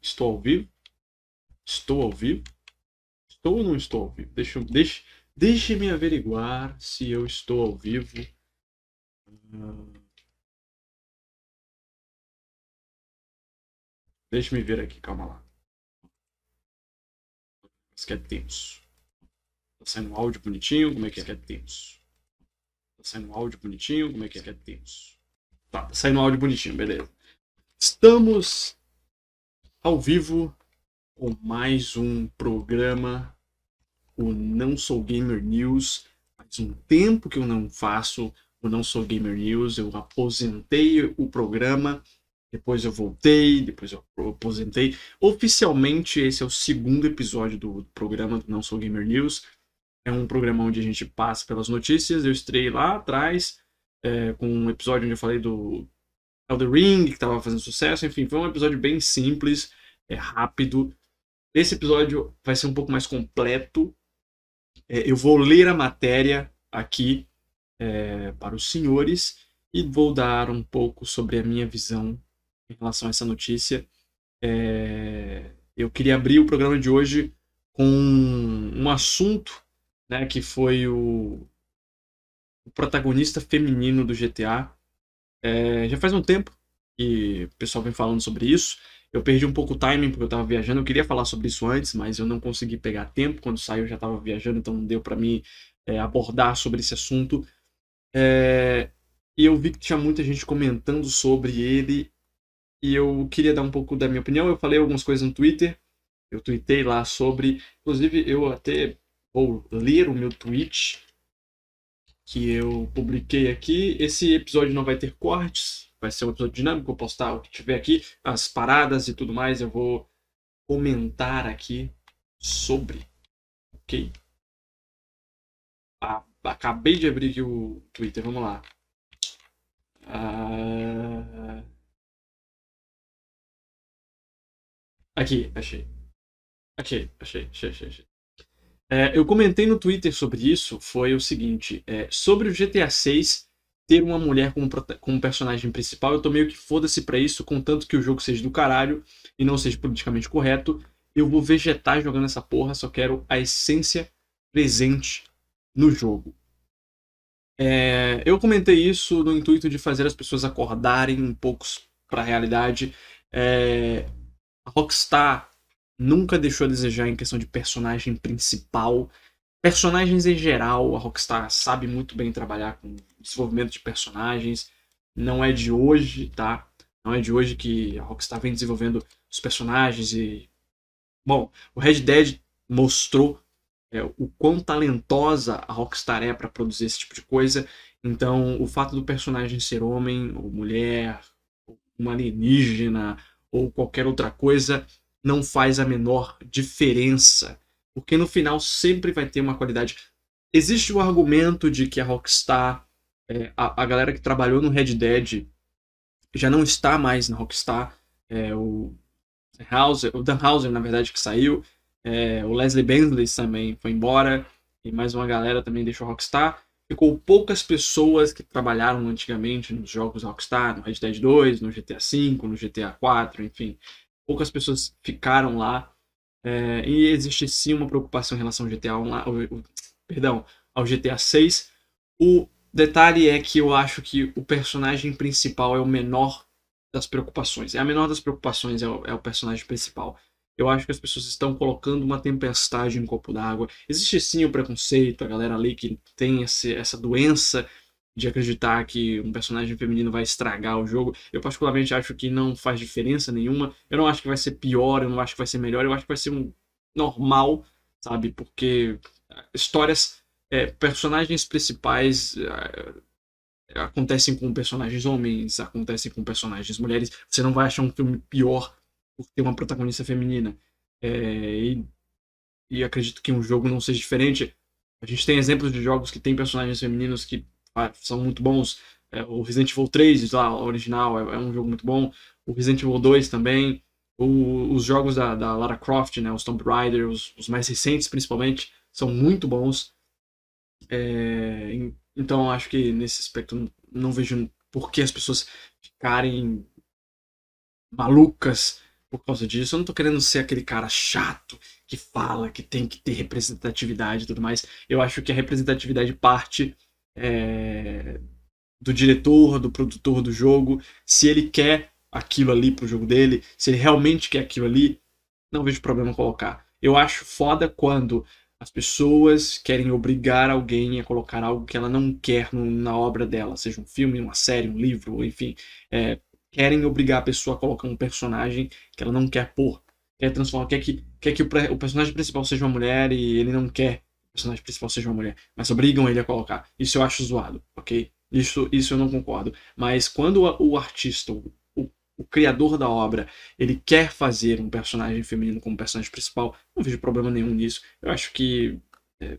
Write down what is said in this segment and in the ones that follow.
Estou ao vivo? Estou ao vivo? Estou ou não estou ao vivo? Deixa, deixa, deixe-me averiguar se eu estou ao vivo. Ah. Deixa-me ver aqui, calma lá. Isso que é tenso. Tá saindo um áudio bonitinho, como é que é? Isso é tenso. Tá saindo um áudio bonitinho, como é que é? Isso é tenso. Tá, tá saindo um áudio bonitinho, beleza. Estamos ao vivo com mais um programa, o Não Sou Gamer News. Faz um tempo que eu não faço o Não Sou Gamer News, eu aposentei o programa, depois eu voltei, depois eu aposentei. Oficialmente, esse é o segundo episódio do programa do Não Sou Gamer News. É um programa onde a gente passa pelas notícias. Eu estrei lá atrás é, com um episódio onde eu falei do Elder Ring, que estava fazendo sucesso. Enfim, foi um episódio bem simples, é rápido. Esse episódio vai ser um pouco mais completo. É, eu vou ler a matéria aqui é, para os senhores e vou dar um pouco sobre a minha visão em relação a essa notícia. É, eu queria abrir o programa de hoje com um assunto né, que foi o, o protagonista feminino do GTA. É, já faz um tempo que o pessoal vem falando sobre isso. Eu perdi um pouco o timing porque eu estava viajando. Eu queria falar sobre isso antes, mas eu não consegui pegar tempo. Quando saiu eu já estava viajando, então não deu para mim é, abordar sobre esse assunto. É, e eu vi que tinha muita gente comentando sobre ele. E eu queria dar um pouco da minha opinião. Eu falei algumas coisas no Twitter. Eu tuitei lá sobre. Inclusive, eu até vou ler o meu tweet que eu publiquei aqui. Esse episódio não vai ter cortes, vai ser um episódio dinâmico. Eu postar o que tiver aqui, as paradas e tudo mais. Eu vou comentar aqui sobre. Ok? Ah, acabei de abrir aqui o Twitter, vamos lá. Ah... Aqui, achei. Achei, achei, achei, achei. achei. É, eu comentei no Twitter sobre isso, foi o seguinte, é, sobre o GTA 6 ter uma mulher como, como personagem principal, eu tô meio que foda-se pra isso, contanto que o jogo seja do caralho e não seja politicamente correto, eu vou vegetar jogando essa porra, só quero a essência presente no jogo. É, eu comentei isso no intuito de fazer as pessoas acordarem um pouco para a realidade. É, a Rockstar nunca deixou a desejar em questão de personagem principal. Personagens em geral, a Rockstar sabe muito bem trabalhar com desenvolvimento de personagens. Não é de hoje, tá? Não é de hoje que a Rockstar vem desenvolvendo os personagens e. Bom, o Red Dead mostrou é, o quão talentosa a Rockstar é para produzir esse tipo de coisa. Então, o fato do personagem ser homem ou mulher, uma alienígena ou qualquer outra coisa não faz a menor diferença, porque no final sempre vai ter uma qualidade. Existe o argumento de que a Rockstar, é, a, a, galera que trabalhou no Red Dead, já não está mais na Rockstar. É, o Hauser, o Dan Hauser, na verdade, que saiu. É, o Leslie Bentley também foi embora. E mais uma galera também deixou a Rockstar. Ficou poucas pessoas que trabalharam antigamente nos jogos Rockstar, no Red Dead 2, no GTA V, no GTA 4, enfim poucas pessoas ficaram lá. É, e existe sim uma preocupação em relação ao GTA Online, perdão, ao GTA 6. O detalhe é que eu acho que o personagem principal é o menor das preocupações. É a menor das preocupações é o, é o personagem principal. Eu acho que as pessoas estão colocando uma tempestade em um copo d'água. Existe sim o preconceito, a galera ali que tem esse, essa doença de acreditar que um personagem feminino vai estragar o jogo. Eu particularmente acho que não faz diferença nenhuma. Eu não acho que vai ser pior, eu não acho que vai ser melhor, eu acho que vai ser um normal, sabe? Porque histórias, é, personagens principais é, acontecem com personagens homens, acontecem com personagens mulheres. Você não vai achar um filme pior por ter uma protagonista feminina. É, e, e acredito que um jogo não seja diferente. A gente tem exemplos de jogos que tem personagens femininos que ah, são muito bons. É, o Resident Evil 3, lá, original, é, é, um jogo muito bom. O Resident Evil 2 também. O, os jogos da, da, Lara Croft, né, os Tomb Raider, os, os, mais recentes principalmente, são muito bons. É, então acho que nesse aspecto não vejo por que as pessoas ficarem malucas por causa disso. Eu não tô querendo ser aquele cara chato que fala que tem que ter representatividade e tudo mais. Eu acho que a representatividade parte é, do diretor, do produtor do jogo. Se ele quer aquilo ali pro jogo dele, se ele realmente quer aquilo ali, não vejo problema colocar. Eu acho foda quando as pessoas querem obrigar alguém a colocar algo que ela não quer no, na obra dela, seja um filme, uma série, um livro, enfim. É, querem obrigar a pessoa a colocar um personagem que ela não quer pôr. Quer transformar, quer que, quer que o, o personagem principal seja uma mulher e ele não quer personagem principal seja uma mulher. Mas obrigam ele a colocar. Isso eu acho zoado, ok? Isso, isso eu não concordo. Mas quando o, artista, o, o criador da obra, ele quer fazer um personagem feminino como personagem principal, não vejo problema nenhum nisso. Eu acho que é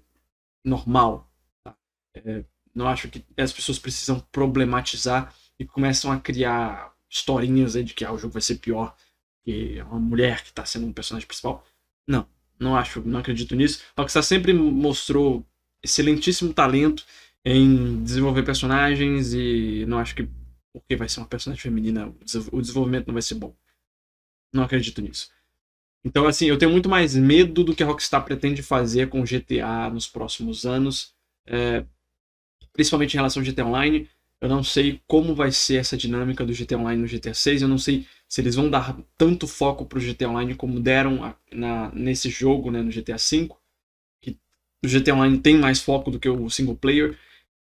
normal. Tá? É, não acho que as pessoas precisam problematizar e começam a criar historinhas de que ah, o jogo vai ser pior que uma mulher que está sendo um personagem principal. Não, não acho, não acredito nisso. Rockstar sempre mostrou excelentíssimo talento em desenvolver personagens e não acho que porque vai ser uma personagem feminina, o desenvolvimento não vai ser bom. Não acredito nisso. Então, assim, eu tenho muito mais medo do que a Rockstar pretende fazer com GTA nos próximos anos, é, principalmente em relação ao GTA Online. Eu não sei como vai ser essa dinâmica do GTA Online no GTA 6. Eu não sei se eles vão dar tanto foco para o GTA Online como deram na, nesse jogo, né, no GTA 5. Que o GTA Online tem mais foco do que o single player.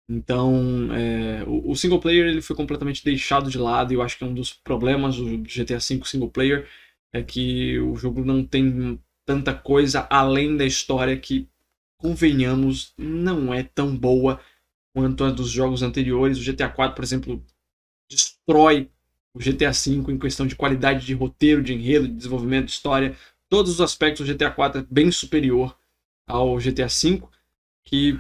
Então, é, o, o, single player ele foi completamente deixado de lado e eu acho que é um dos problemas do GTA V single player é que o jogo não tem tanta coisa além da história que, convenhamos, não é tão boa quanto dos jogos anteriores. O GTA 4, por exemplo, destrói o GTA V em questão de qualidade de roteiro, de enredo, de desenvolvimento de história. Todos os aspectos do GTA 4 é bem superior ao GTA V, que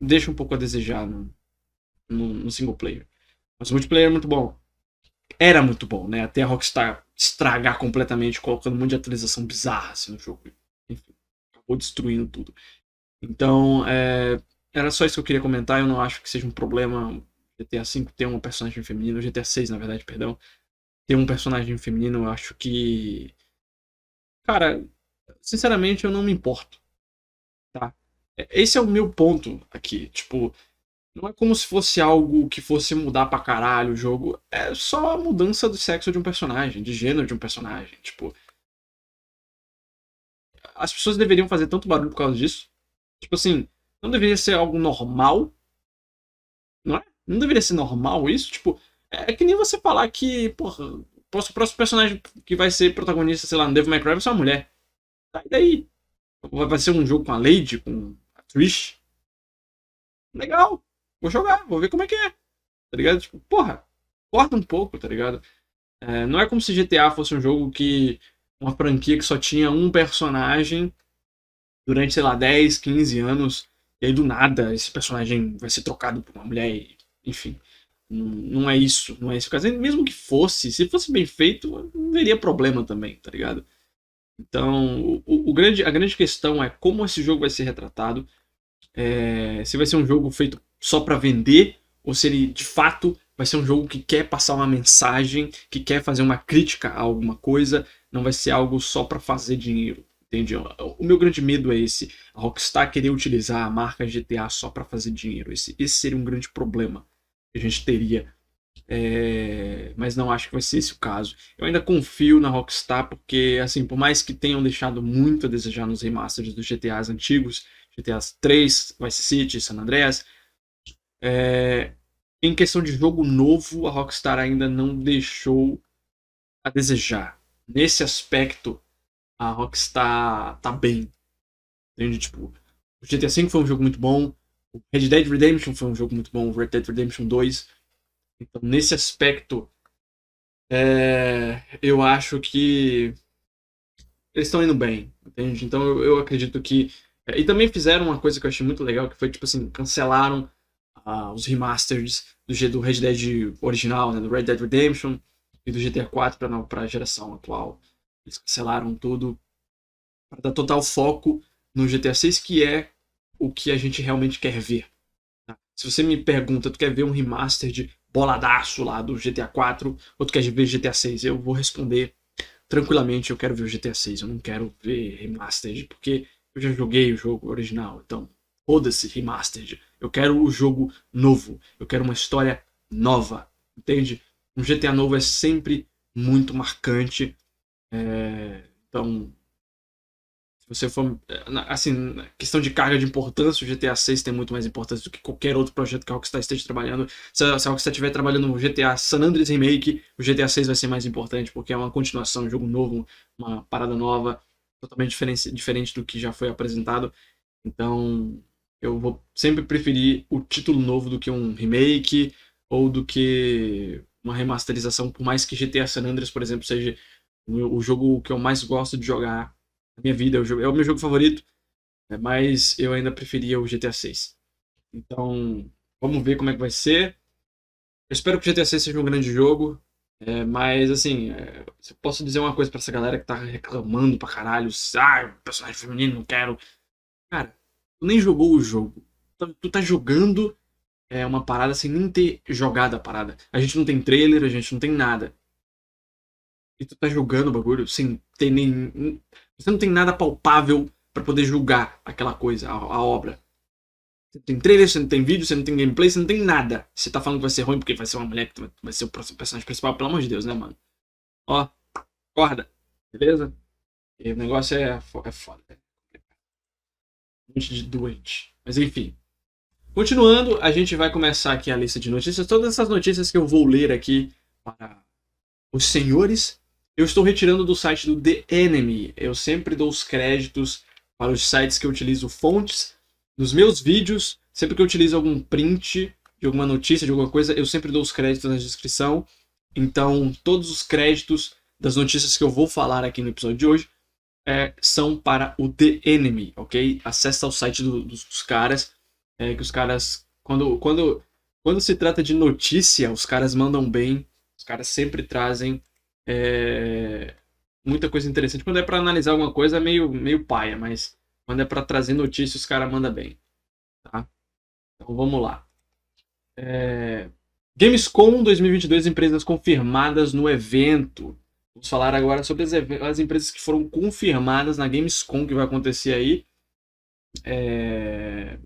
deixa um pouco a desejar no, no, no single player. Mas o multiplayer é muito bom. Era muito bom, né? Até a Rockstar estragar completamente, colocando um monte de atualização bizarra assim, no jogo. Enfim, acabou destruindo tudo. Então, é, era só isso que eu queria comentar. Eu não acho que seja um problema GTA V ter uma personagem feminina, GTA 6, na verdade, perdão, ter um personagem feminino. Eu acho que. Cara, sinceramente, eu não me importo. Tá? Esse é o meu ponto aqui. Tipo, não é como se fosse algo que fosse mudar pra caralho o jogo. É só a mudança do sexo de um personagem, de gênero de um personagem. Tipo. As pessoas deveriam fazer tanto barulho por causa disso. Tipo assim, não deveria ser algo normal. Não é? Não deveria ser normal isso? Tipo, é que nem você falar que, porra, o próximo personagem que vai ser protagonista, sei lá, no Devil May Cry vai ser uma mulher. E daí? Vai ser um jogo com a Lady, com Trish. Legal. Vou jogar, vou ver como é que é. Tá ligado? Tipo, porra, corta um pouco, tá ligado? É, não é como se GTA fosse um jogo que. Uma franquia que só tinha um personagem durante, sei lá, 10, 15 anos. E aí do nada esse personagem vai ser trocado por uma mulher. E, enfim. Não é isso, não é esse o caso. Mesmo que fosse, se fosse bem feito, não veria problema também, tá ligado? Então, o, o, grande, a grande questão é como esse jogo vai ser retratado. É, se vai ser um jogo feito só para vender ou se ele de fato vai ser um jogo que quer passar uma mensagem, que quer fazer uma crítica a alguma coisa, não vai ser algo só para fazer dinheiro. Entende? O meu grande medo é esse. A Rockstar querer utilizar a marca GTA só para fazer dinheiro. Esse, esse seria um grande problema que a gente teria é, mas não acho que vai ser esse o caso. Eu ainda confio na Rockstar porque, assim, por mais que tenham deixado muito a desejar nos remasters dos GTAs antigos, GTA 3, Vice City, San Andreas, é, em questão de jogo novo, a Rockstar ainda não deixou a desejar. Nesse aspecto, a Rockstar tá bem. Entende? Tipo, o GTA V foi um jogo muito bom, o Red Dead Redemption foi um jogo muito bom, o Red Dead Redemption 2 então, nesse aspecto, é, eu acho que eles estão indo bem, entende? Então, eu, eu acredito que. É, e também fizeram uma coisa que eu achei muito legal, que foi, tipo assim, cancelaram uh, os remasters do, do Red Dead original, né, do Red Dead Redemption e do GTA 4 para a geração atual. Eles cancelaram tudo para dar total foco no GTA 6, que é o que a gente realmente quer ver. Tá? Se você me pergunta, tu quer ver um remaster de boladaço lá do GTA 4, ou tu quer ver GTA 6? Eu vou responder tranquilamente eu quero ver o GTA 6, eu não quero ver remastered, porque eu já joguei o jogo original, então foda-se remastered. Eu quero o jogo novo, eu quero uma história nova, entende? Um GTA novo é sempre muito marcante, é... então se você for. Assim, questão de carga de importância, o GTA 6 tem muito mais importância do que qualquer outro projeto que a Rockstar esteja trabalhando. Se a, Rockstar estiver trabalhando no GTA San Andreas Remake, o GTA 6 vai ser mais importante, porque é uma continuação, um jogo novo, uma parada nova, totalmente diferente, diferente do que já foi apresentado. Então, eu vou sempre preferir o título novo do que um remake ou do que uma remasterização, por mais que GTA San Andreas, por exemplo, seja o jogo que eu mais gosto de jogar minha vida. É o, é meu jogo favorito, né, mas eu ainda preferia o GTA 6. Então, vamos ver como é que vai ser. Eu espero que o GTA 6 seja um grande jogo. É, mas, assim, é, eu posso dizer uma coisa pra essa galera que tá reclamando pra caralho. Ah, personagem feminino, não quero. Cara, tu nem jogou o jogo. Tu, tu tá jogando é, uma parada sem nem ter jogado a parada. A gente não tem trailer, a gente não tem nada. E tu tá jogando o bagulho sem ter nem. Você não tem nada palpável para poder julgar aquela coisa, a, a, obra. Você não tem trailer, você não tem vídeo, você não tem gameplay, você não tem nada. Você tá falando que vai ser ruim porque vai ser uma mulher que vai ser o personagem principal, pelo amor de Deus, né, mano? Ó, acorda, beleza? E o negócio é, é foda. Um monte de doente. Mas enfim. Continuando, a gente vai começar aqui a lista de notícias. Todas essas notícias que eu vou ler aqui para os senhores eu estou retirando do site do The Enemy. Eu sempre dou os créditos para os sites que eu utilizo fontes. Nos meus vídeos, sempre que eu utilizo algum print de alguma notícia, de alguma coisa, eu sempre dou os créditos na descrição. Então, todos os créditos das notícias que eu vou falar aqui no episódio de hoje é, são para o The Enemy, ok? Acesse o site do, dos, dos, caras, é, que os caras, quando, quando, quando se trata de notícia, os caras mandam bem, os caras sempre trazem é, muita coisa interessante. Quando é para analisar alguma coisa, é meio, meio paia, mas quando é para trazer notícias, os caras mandam bem. Tá? Então vamos lá. É... Gamescom 2022, empresas confirmadas no evento. Vamos falar agora sobre as, as, empresas que foram confirmadas na Gamescom que vai acontecer aí é...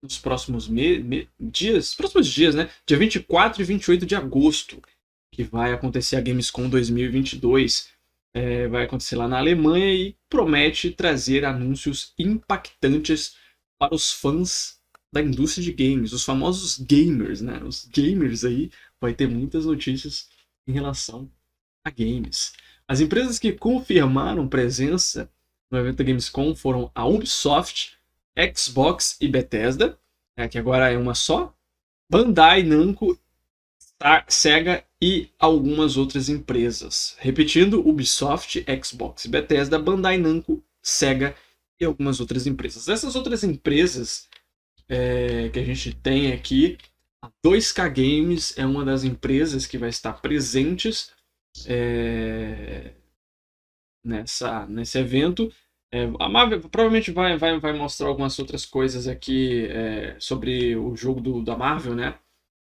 nos próximos me... Me... dias, próximos dias, né? Dia 24 e 28 de agosto que vai acontecer a Gamescom 2022. É, vai acontecer lá na Alemanha e promete trazer anúncios impactantes para os fãs da indústria de games, os famosos gamers, né? Os gamers aí vai ter muitas notícias em relação a games. As empresas que confirmaram presença no evento Gamescom foram a Ubisoft, Xbox e Bethesda, né, que agora é uma só, Bandai Namco Sega e algumas outras empresas. Repetindo, Ubisoft, Xbox, Bethesda, Bandai Namco, Sega e algumas outras empresas. Essas outras empresas é, que a gente tem aqui, a 2K Games é uma das empresas que vai estar presentes é, nessa, nesse evento. É, a Marvel provavelmente vai, vai, vai mostrar algumas outras coisas aqui é, sobre o jogo do, da Marvel, né?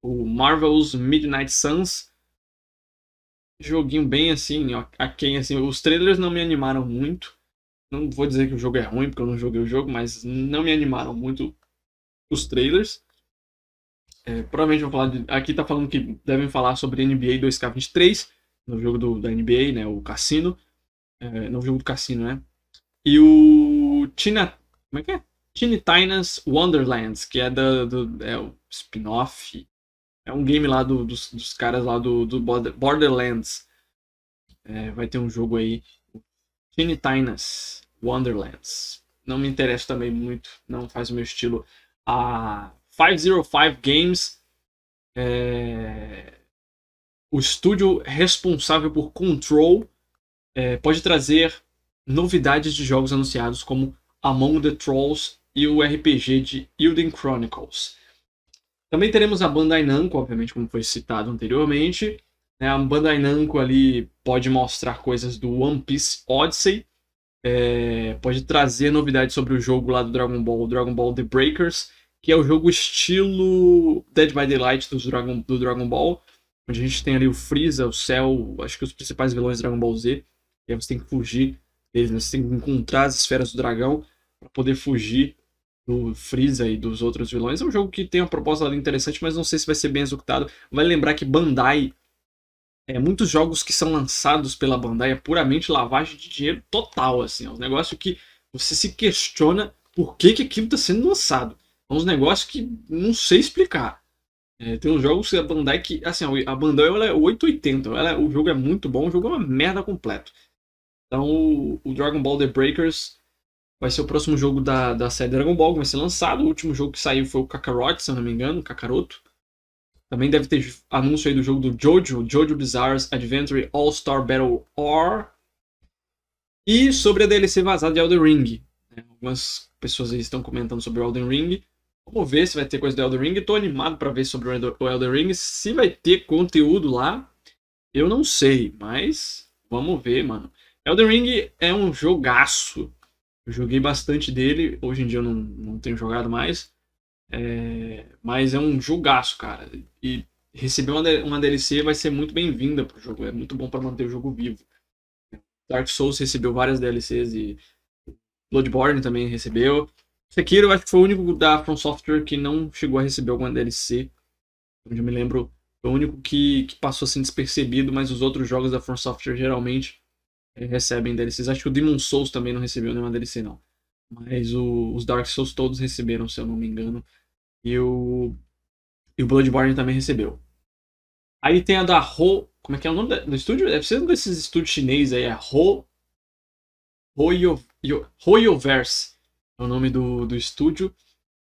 o Marvel's Midnight Suns. Joguinho bem assim, a quem assim, os trailers não me animaram muito. Não vou dizer que o jogo é ruim, porque eu não joguei o jogo, mas não me animaram muito os trailers. É, provavelmente vou falar de, aqui tá falando que devem falar sobre NBA 2K23, no jogo do, da NBA, né, o Cassino. É, no jogo do Cassino, né? E o Tina, como é que é? Teeny Tina's Wonderlands, que é, da, do, é o spin-off é um game lá do, dos, dos caras lá do, do Borderlands. É, vai ter um jogo aí. Teeny Tina's Wonderlands. Não me interessa também muito. Não faz o meu estilo. A 505 Games. É, o estúdio responsável por Control é, pode trazer novidades de jogos anunciados como Among the Trolls e o RPG de Elden Chronicles. Também teremos a Bandai Namco, obviamente, como foi citado anteriormente. Né? A Bandai Namco ali pode mostrar coisas do One Piece Odyssey. É, pode trazer novidades sobre o jogo lá do Dragon Ball, Dragon Ball The Breakers, que é o jogo estilo Dead by Daylight do Dragon, do Dragon Ball. onde a gente tem ali o Freeza, o Cell, acho que os principais vilões de Dragon Ball Z. E aí você tem que fugir deles, né? Você tem que encontrar as esferas do dragão para poder fugir do Freeza e dos outros vilões. É um jogo que tem uma proposta interessante, mas não sei se vai ser bem executado. Vai lembrar que Bandai, é, muitos jogos que são lançados pela Bandai é puramente lavagem de dinheiro total, assim. É um negócio que você se questiona por que, que aquilo está sendo lançado. É uns negócios que não sei explicar. É, tem uns jogos da Bandai que, assim, a Bandai ela é 880. Ela, o jogo é muito bom, o jogo é uma merda completo. Então, o, o Dragon Ball The Breakers vai ser o próximo jogo da, da série Dragon Ball que vai ser lançado. O último jogo que saiu foi o Kakarot, se eu não me engano, Kakaroto. Também deve ter anúncio aí do jogo do Jojo, Jojo Bizarre's Adventure All-Star Battle R. E sobre a DLC vazada de Elden Ring. Né? Algumas pessoas aí estão comentando sobre o Elden Ring. Vamos ver se vai ter coisa do Elden Ring. Estou animado para ver sobre o Elden Ring. Se vai ter conteúdo lá, eu não sei, mas vamos ver, mano. Elden Ring é um jogaço. Eu joguei bastante dele, hoje em dia eu não, não tenho jogado mais. É, mas é um jogaço, cara. E receber uma, uma DLC vai ser muito bem-vinda pro jogo. É muito bom para manter o jogo vivo. Dark Souls recebeu várias DLCs e Bloodborne também recebeu. Sekiro, acho que foi o único da From Software que não chegou a receber alguma DLC. Onde eu me lembro, foi o único que, que passou assim despercebido, mas os outros jogos da From Software geralmente recebem DLCs. Acho que o Demon Souls também não recebeu nenhuma DLC, não. Mas o, os Dark Souls todos receberam, se eu não me engano. E o, e o Bloodborne também recebeu. Aí tem a da Ho. Como é que é o nome do estúdio? Deve ser um desses estúdios chineses aí. É Ho. Hoyo. É o nome do, do estúdio.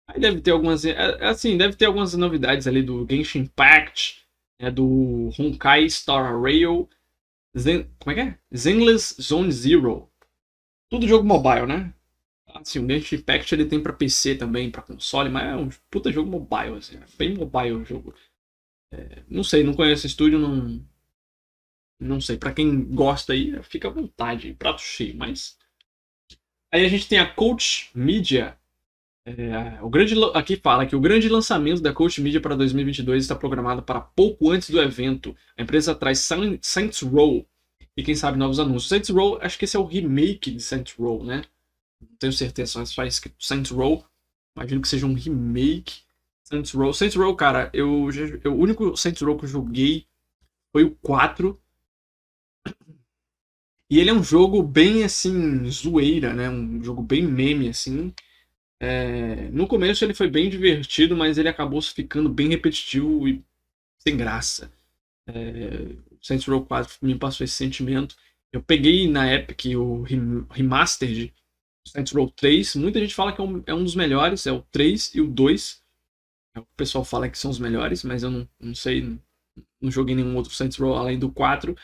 Aí deve ter algumas. É, é, assim, deve ter algumas novidades ali do Genshin Impact. É, do Honkai Star Rail Zen, como é que é? Zenless Zone Zero. Tudo jogo mobile, né? Assim, o Genshin Impact ele tem para PC também, para console, mas é um puta jogo mobile, assim, é bem mobile o jogo. É, não sei, não conheço o estúdio, não. Não sei, para quem gosta aí, fica à vontade, prato cheio, mas. Aí a gente tem a Coach Media. É, o grande, aqui fala que o grande lançamento da Coach Media para 2022 está programado para pouco antes do evento. A empresa traz Saints Row e quem sabe novos anúncios. Saints Row, acho que esse é o remake de Saints Row, né? Não tenho certeza, mas faz escrito Saints Row. Imagino que seja um remake. Saints Row. Saints Row, cara, eu, eu, o único Saints Row que eu joguei foi o 4. E ele é um jogo bem assim, zoeira, né? Um jogo bem meme, assim. É, no começo ele foi bem divertido, mas ele acabou ficando bem repetitivo e sem graça. É, Saints Row 4 me passou esse sentimento. Eu peguei na Epic o Remastered Saints Row 3. Muita gente fala que é um, é um, dos melhores, é o 3 e o 2. É o pessoal fala que são os melhores, mas eu não, não sei, não, joguei nenhum outro Saints Row além do 4.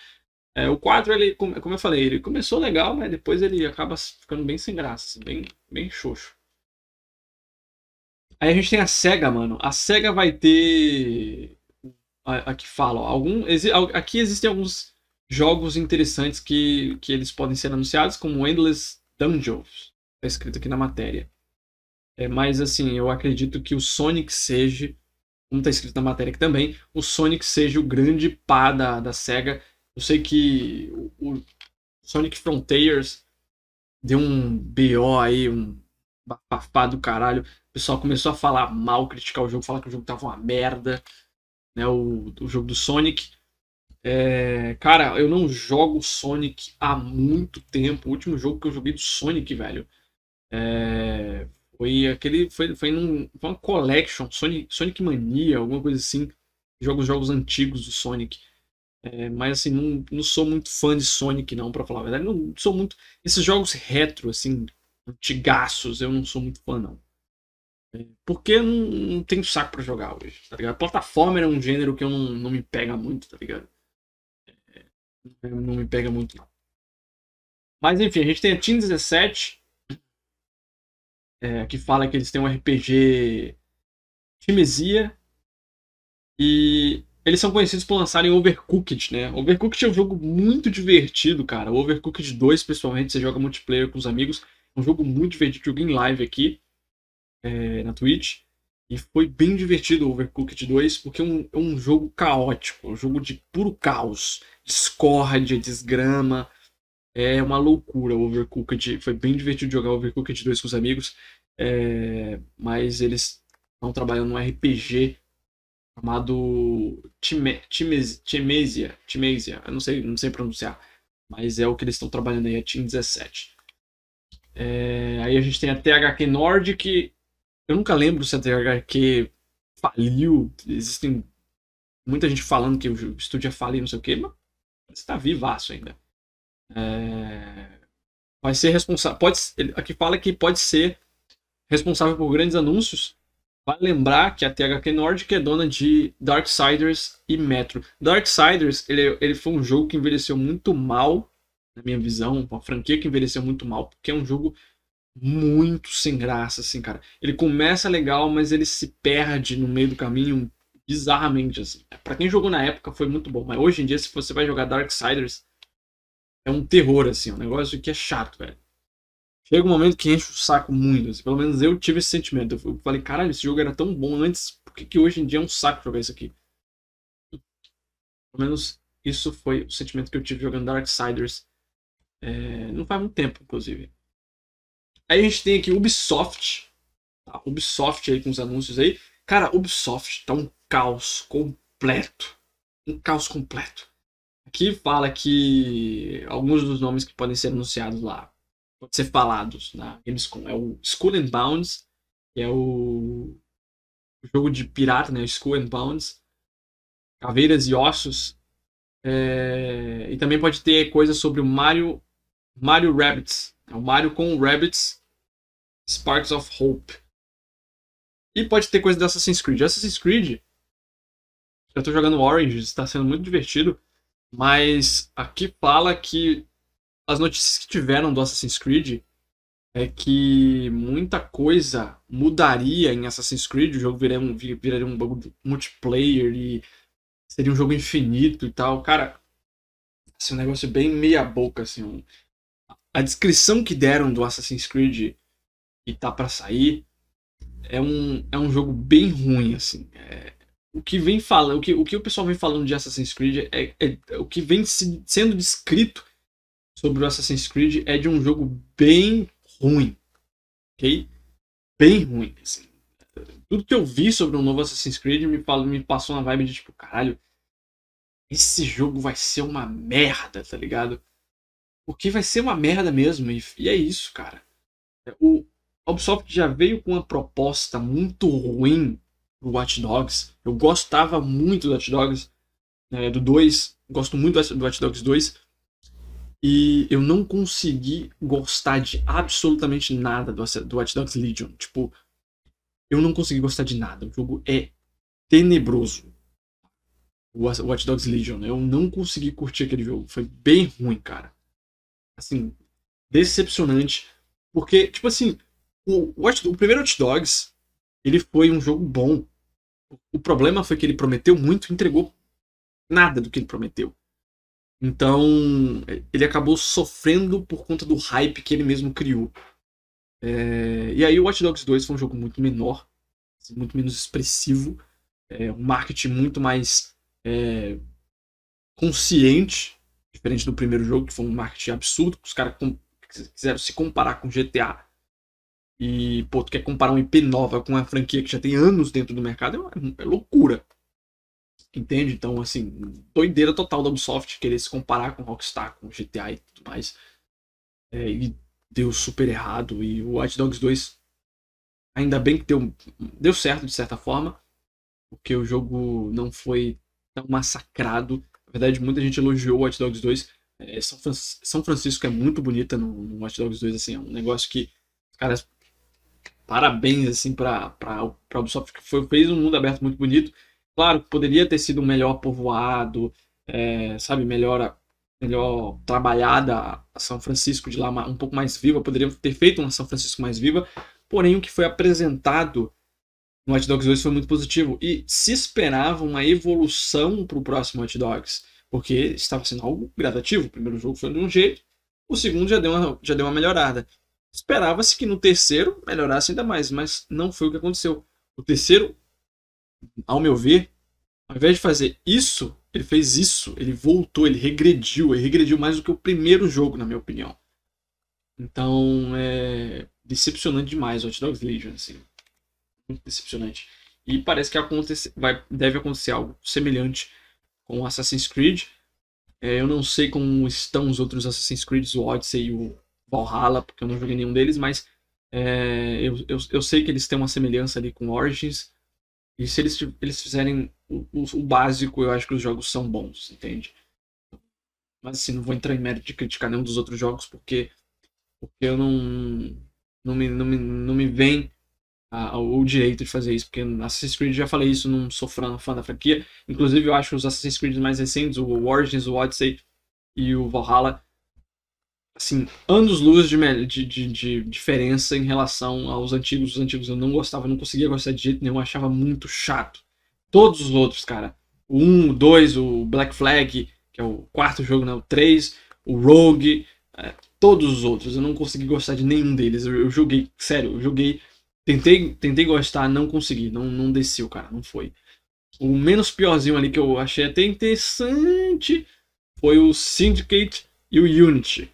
É, o 4, ele, como eu falei, ele começou legal, mas depois ele acaba ficando bem sem graça, assim, bem, bem xoxo. Aí a gente tem a SEGA, mano. A SEGA vai ter aqui fala, algum, aqui existem alguns jogos interessantes que, que eles podem ser anunciados, como Endless Dungeons, está escrito aqui na matéria. É, mas assim, eu acredito que o Sonic seja, como está escrito na matéria aqui também, o Sonic seja o grande pá da, da SEGA. Eu sei que o, o Sonic Frontiers deu um BO aí, um bafafá do caralho. Pessoal começou a falar mal, criticar o jogo, falar que o jogo tava uma merda né, o, o jogo do Sonic. É, cara, eu não jogo Sonic há muito tempo. O último jogo que eu joguei do Sonic, velho, é, foi aquele. Foi, foi, num, foi uma collection, Sonic, Sonic Mania, alguma coisa assim. Jogos, jogos antigos do Sonic. É, mas assim, não, não sou muito fã de Sonic, não, pra falar a verdade. Não sou muito. Esses jogos retro, assim, antigaços, eu não sou muito fã, não. Porque eu não, não tenho saco pra jogar hoje, tá ligado? Plataforma é um gênero que eu não, não me pega muito, tá ligado? É, não me pega muito, não. Mas enfim, a gente tem a Team 17, é, que fala que eles têm um RPG Timesia. E eles são conhecidos por lançarem Overcooked, né? Overcooked é um jogo muito divertido, cara. O Overcooked 2, pessoalmente, você joga multiplayer com os amigos. É um jogo muito divertido, jogo em live aqui é, na Twitch. E foi bem divertido o Overcooked 2, porque é um, é um jogo caótico, um jogo de puro caos, discórdia, desgrama. É uma loucura o Overcooked. Foi bem divertido jogar o Overcooked 2 com os amigos. É, mas eles estão trabalhando num RPG chamado Time, Timesia. Timesia. Eu não sei, não sei pronunciar. Mas é o que eles estão trabalhando aí, é Team 17. É, aí a gente tem a THQ Nordic. Eu nunca lembro se a THQ faliu. Existem muita gente falando que o estúdio ia falir, não sei o que, mas está vivaço ainda. É, vai ser responsável. Pode, aqui fala que pode ser responsável por grandes anúncios. Vale lembrar que a THQ Nordic é dona de Darksiders e Metro. Darksiders ele, ele foi um jogo que envelheceu muito mal, na minha visão, uma franquia que envelheceu muito mal, porque é um jogo muito sem graça, assim, cara. Ele começa legal, mas ele se perde no meio do caminho bizarramente, assim. Pra quem jogou na época foi muito bom, mas hoje em dia, se você vai jogar Darksiders, é um terror, assim, um negócio que é chato, velho. Chega um momento que enche o saco muito, assim. Pelo menos eu tive esse sentimento. Eu falei, caralho, esse jogo era tão bom antes, por que, que hoje em dia é um saco jogar isso aqui? Pelo menos isso foi o sentimento que eu tive jogando Darksiders. É, não faz muito tempo, inclusive. Aí a gente tem aqui Ubisoft. Tá? Ubisoft aí com os anúncios aí. Cara, Ubisoft tá um caos completo. Um caos completo. Aqui fala que alguns dos nomes que podem ser anunciados lá, podem ser falados na Gamescom, é o Skull and Bounds, que é o, o jogo de pirata, né? Skull and Bounds. Caveiras e Ossos. É... E também pode ter coisas sobre o Mario, Mario Rabbits. É o Mario com Rabbits Sparks of Hope. E pode ter coisa do Assassin's Creed. Assassin's Creed, eu tô jogando Orange, está sendo muito divertido. Mas aqui fala que as notícias que tiveram do Assassin's Creed é que muita coisa mudaria em Assassin's Creed, o jogo viraria um, viraria um multiplayer e seria um jogo infinito e tal. Cara, assim, um negócio bem meia boca, assim. Um... A descrição que deram do Assassin's Creed e tá para sair é um, é um jogo bem ruim, assim. É, o que vem falando, o que, o que o pessoal vem falando de Assassin's Creed é, é, é o que vem se, sendo descrito sobre o Assassin's Creed é de um jogo bem ruim, ok? Bem ruim. Assim. Tudo que eu vi sobre o um novo Assassin's Creed me, falou, me passou uma vibe de tipo, caralho, esse jogo vai ser uma merda, tá ligado? Porque vai ser uma merda mesmo, e, e é isso, cara. O Ubisoft já veio com uma proposta muito ruim do Watch Dogs. Eu gostava muito do Watch Dogs, né, do 2. Gosto muito do Watch Dogs 2. E eu não consegui gostar de absolutamente nada do, do Watch Dogs Legion. Tipo, eu não consegui gostar de nada. O jogo é tenebroso. O Watch Dogs Legion. Eu não consegui curtir aquele jogo. Foi bem ruim, cara. Assim, decepcionante. Porque, tipo assim, o, o primeiro Watch Dogs ele foi um jogo bom. O problema foi que ele prometeu muito e entregou nada do que ele prometeu. Então, ele acabou sofrendo por conta do hype que ele mesmo criou. É... E aí, o Watch Dogs 2 foi um jogo muito menor, assim, muito menos expressivo, é... um marketing muito mais é... consciente, diferente do primeiro jogo, que foi um marketing absurdo, os caras quiseram se comparar com GTA e, pô, tu quer comparar uma IP nova com uma franquia que já tem anos dentro do mercado, é, é loucura. Entende? Então, assim, doideira total da Ubisoft querer se comparar com Rockstar, com GTA e tudo mais. É, e deu super errado. E o Watch Dogs 2, ainda bem que deu, deu certo de certa forma, porque o jogo não foi tão massacrado. Na verdade, muita gente elogiou o Watch Dogs 2. É, São, São Francisco é muito bonita no, no Watch Dogs 2, assim, é um negócio que os caras parabéns assim para a Ubisoft que foi, fez um mundo aberto muito bonito. Claro, poderia ter sido melhor povoado, é, sabe, melhor melhor trabalhada a São Francisco de lá um pouco mais viva, poderia ter feito uma São Francisco mais viva. Porém, o que foi apresentado no Hot Dogs 2 foi muito positivo e se esperava uma evolução para o próximo Hot Dogs, porque estava sendo algo gradativo. O primeiro jogo foi de um jeito, o segundo já deu uma, já deu uma melhorada. Esperava-se que no terceiro melhorasse ainda mais, mas não foi o que aconteceu. O terceiro, ao meu ver, ao invés de fazer isso, ele fez isso. Ele voltou, ele regrediu. Ele regrediu mais do que o primeiro jogo, na minha opinião. Então, é decepcionante demais Hot Dogs Legion, assim. Muito decepcionante. E parece que acontece, vai, deve acontecer algo semelhante com Assassin's Creed. É, eu não sei como estão os outros Assassin's Creed, o Odyssey e o Valhalla, porque eu não joguei nenhum deles, mas é, eu, eu, eu, sei que eles têm uma semelhança ali com Origins. E se eles, eles fizerem o, o, básico, eu acho que os jogos são bons, entende? Mas assim, não vou entrar em mérito de criticar nenhum dos outros jogos, porque, porque eu não, não, me, não, me, não me vem a, o direito de fazer isso, porque Assassin's Creed já falei isso, não sou fã, fã da franquia. Inclusive, eu acho os Assassin's Creed mais recentes, o Origins, o Odyssey e o Valhalla, assim, anos luz de, de, de, de, diferença em relação aos antigos. Os antigos eu não gostava, não conseguia gostar de jeito nenhum, achava muito chato. Todos os outros, cara. O 1, o 2, o Black Flag, que é o quarto jogo, né? O 3, o Rogue, é, todos os outros. Eu não consegui gostar de nenhum deles. Eu, eu joguei, sério, eu joguei. Tentei, tentei gostar, não consegui. Não, não desceu, cara. Não foi. O menos piorzinho ali que eu achei até interessante foi o Syndicate e o Unity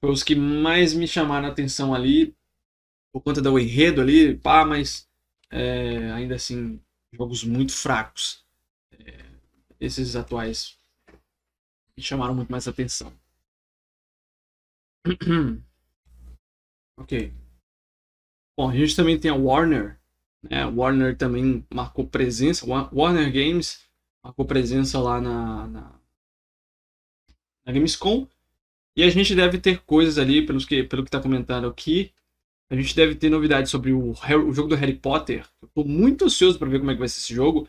foi os que mais me chamaram a atenção ali, por conta do enredo ali, pá, mas é, ainda assim, jogos muito fracos. É, esses atuais me chamaram muito mais atenção. ok. Bom, a gente também tem a Warner. Né? A Warner também marcou presença. Warner Games marcou presença lá na, na, na Gamescom. E a gente deve ter coisas ali, pelos que, pelo que está comentando aqui. A gente deve ter novidades sobre o, o jogo do Harry Potter. Eu estou muito ansioso para ver como é que vai ser esse jogo.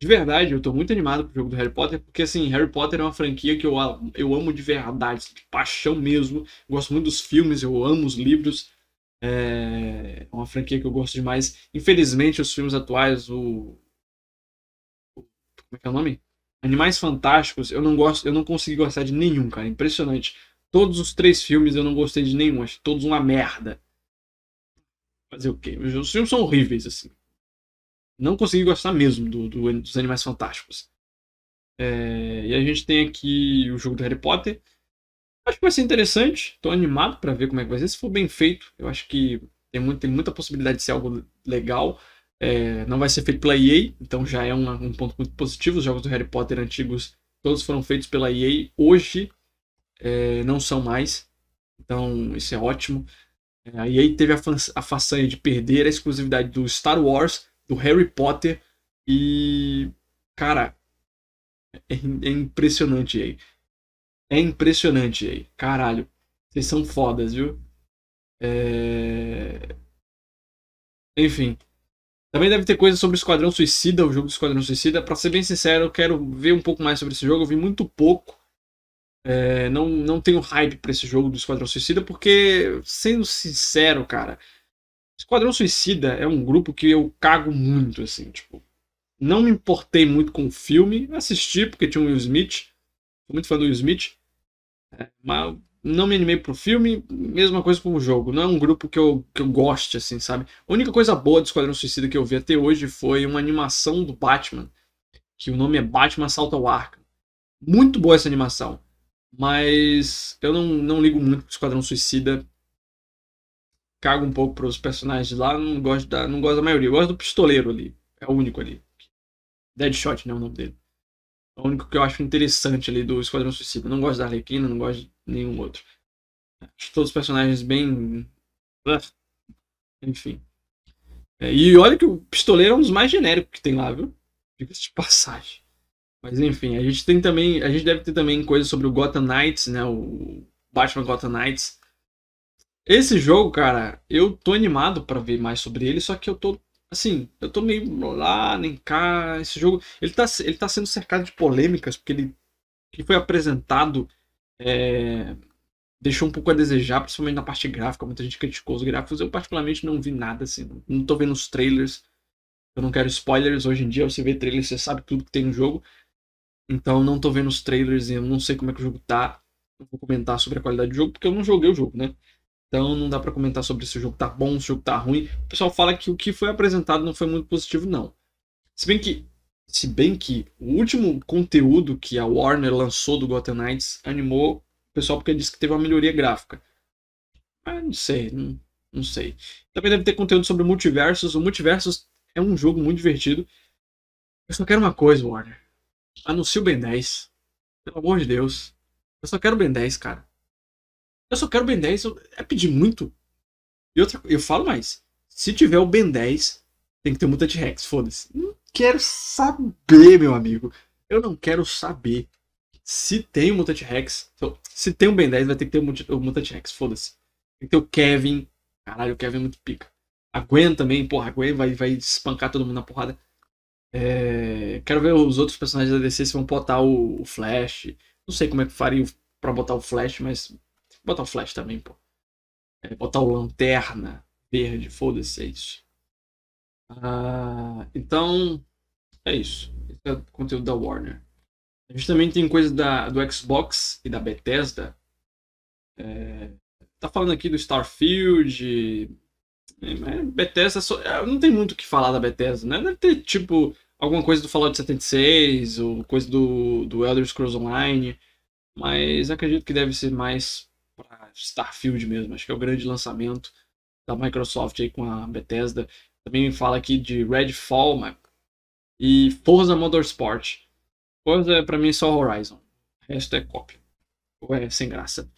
De verdade, eu estou muito animado pro jogo do Harry Potter, porque assim, Harry Potter é uma franquia que eu, eu amo de verdade, de paixão mesmo. Eu gosto muito dos filmes, eu amo os livros. É uma franquia que eu gosto demais. Infelizmente, os filmes atuais, o. Como é que é o nome? Animais Fantásticos, eu não gosto, eu não consegui gostar de nenhum, cara. Impressionante. Todos os três filmes eu não gostei de nenhum, acho todos uma merda. Fazer o quê? Os filmes são horríveis, assim. Não consegui gostar mesmo do, do dos Animais Fantásticos. É, e a gente tem aqui o jogo do Harry Potter. Acho que vai ser interessante. Tô animado para ver como é que vai ser. Se for bem feito, eu acho que tem, muito, tem muita possibilidade de ser algo legal. É, não vai ser feito pela EA, então já é um, um ponto muito positivo. Os jogos do Harry Potter antigos, todos foram feitos pela EA. Hoje, é, não são mais. Então, isso é ótimo. É, a EA teve a, a façanha de perder a exclusividade do Star Wars, do Harry Potter e. Cara, é, é impressionante, EA. É impressionante, EA. Caralho. Vocês são fodas, viu? É... Enfim. Também deve ter coisa sobre Esquadrão Suicida, o jogo do Esquadrão Suicida. Pra ser bem sincero, eu quero ver um pouco mais sobre esse jogo. Eu vi muito pouco. É, não, não tenho hype para esse jogo do Esquadrão Suicida, porque, sendo sincero, cara, Esquadrão Suicida é um grupo que eu cago muito, assim, tipo. Não me importei muito com o filme, assisti porque tinha um Will Smith, sou muito fã do Will Smith, é, mas não me animei pro filme, mesma coisa com o jogo. Não é um grupo que eu, que eu goste, assim, sabe? A única coisa boa do Esquadrão Suicida que eu vi até hoje foi uma animação do Batman, que o nome é Batman Assalta ao Arkham. Muito boa essa animação. Mas eu não, não ligo muito pro Esquadrão Suicida. Cago um pouco pros personagens de lá. Não gosto da, não gosto da maioria. Eu gosto do pistoleiro ali. É o único ali. Deadshot, né? O nome dele. É o único que eu acho interessante ali do Esquadrão Suicida. Não gosto da Arlequina, não gosto de nenhum outro. Acho todos os personagens bem. Enfim. É, e olha que o pistoleiro é um dos mais genéricos que tem lá, viu? Diga-se de passagem. Mas enfim, a gente tem também. A gente deve ter também coisas sobre o Gotham Knights, né? O Batman Gotham Knights. Esse jogo, cara, eu tô animado para ver mais sobre ele, só que eu tô. Assim, eu tô meio lá, nem cá. Esse jogo. Ele tá, ele tá sendo cercado de polêmicas, porque ele, ele foi apresentado. É, deixou um pouco a desejar, principalmente na parte gráfica. Muita gente criticou os gráficos. Eu, particularmente, não vi nada assim. Não tô vendo os trailers. Eu não quero spoilers. Hoje em dia, você vê trailers, você sabe tudo que tem no jogo. Então não tô vendo os trailers e eu não sei como é que o jogo tá. Não vou comentar sobre a qualidade do jogo, porque eu não joguei o jogo, né? Então não dá para comentar sobre se o jogo tá bom, se o jogo tá ruim. O pessoal fala que o que foi apresentado não foi muito positivo, não. Se bem que, se bem que o último conteúdo que a Warner lançou do Gotham Knights animou o pessoal porque disse que teve uma melhoria gráfica. Ah, não sei, não, não sei. Também deve ter conteúdo sobre multiversos. O multiversos é um jogo muito divertido. Eu só quero uma coisa, Warner. Anuncie o Ben 10. Pelo amor de Deus. Eu só quero o Ben 10, cara. Eu só quero o Ben 10. É pedir muito. E outra, eu falo mais. Se tiver o Ben 10, tem que ter o Mutant Rex. Foda-se. Não quero saber, meu amigo. Eu não quero saber. Se tem o Mutant Rex. Se tem o Ben 10, vai ter que ter o Mutant Rex. Foda-se. Tem que ter o Kevin. Caralho, o Kevin é muito pica. A Gwen também, porra, a Gwen vai, vai espancar todo mundo na porrada. É... Quero ver os outros personagens da DC se vão botar o, o Flash. Não sei como é que faria pra botar o Flash, mas. Botar o Flash também, pô. É, botar o Lanterna Verde, foda-se, é isso. Ah, então, é isso. Esse é o conteúdo da Warner. A gente também tem coisa da, do Xbox e da Bethesda. É, tá falando aqui do Starfield. É, Bethesda só, é, não tem muito o que falar da Bethesda, né? Deve ter tipo alguma coisa do Fallout 76 ou coisa do, do Elder Scrolls Online, mas acredito que deve ser mais para Starfield mesmo. Acho que é o grande lançamento da Microsoft aí com a Bethesda. Também fala aqui de Redfall e Forza Motorsport. Forza para mim é só Horizon. O resto é cópia. Ou é sem graça.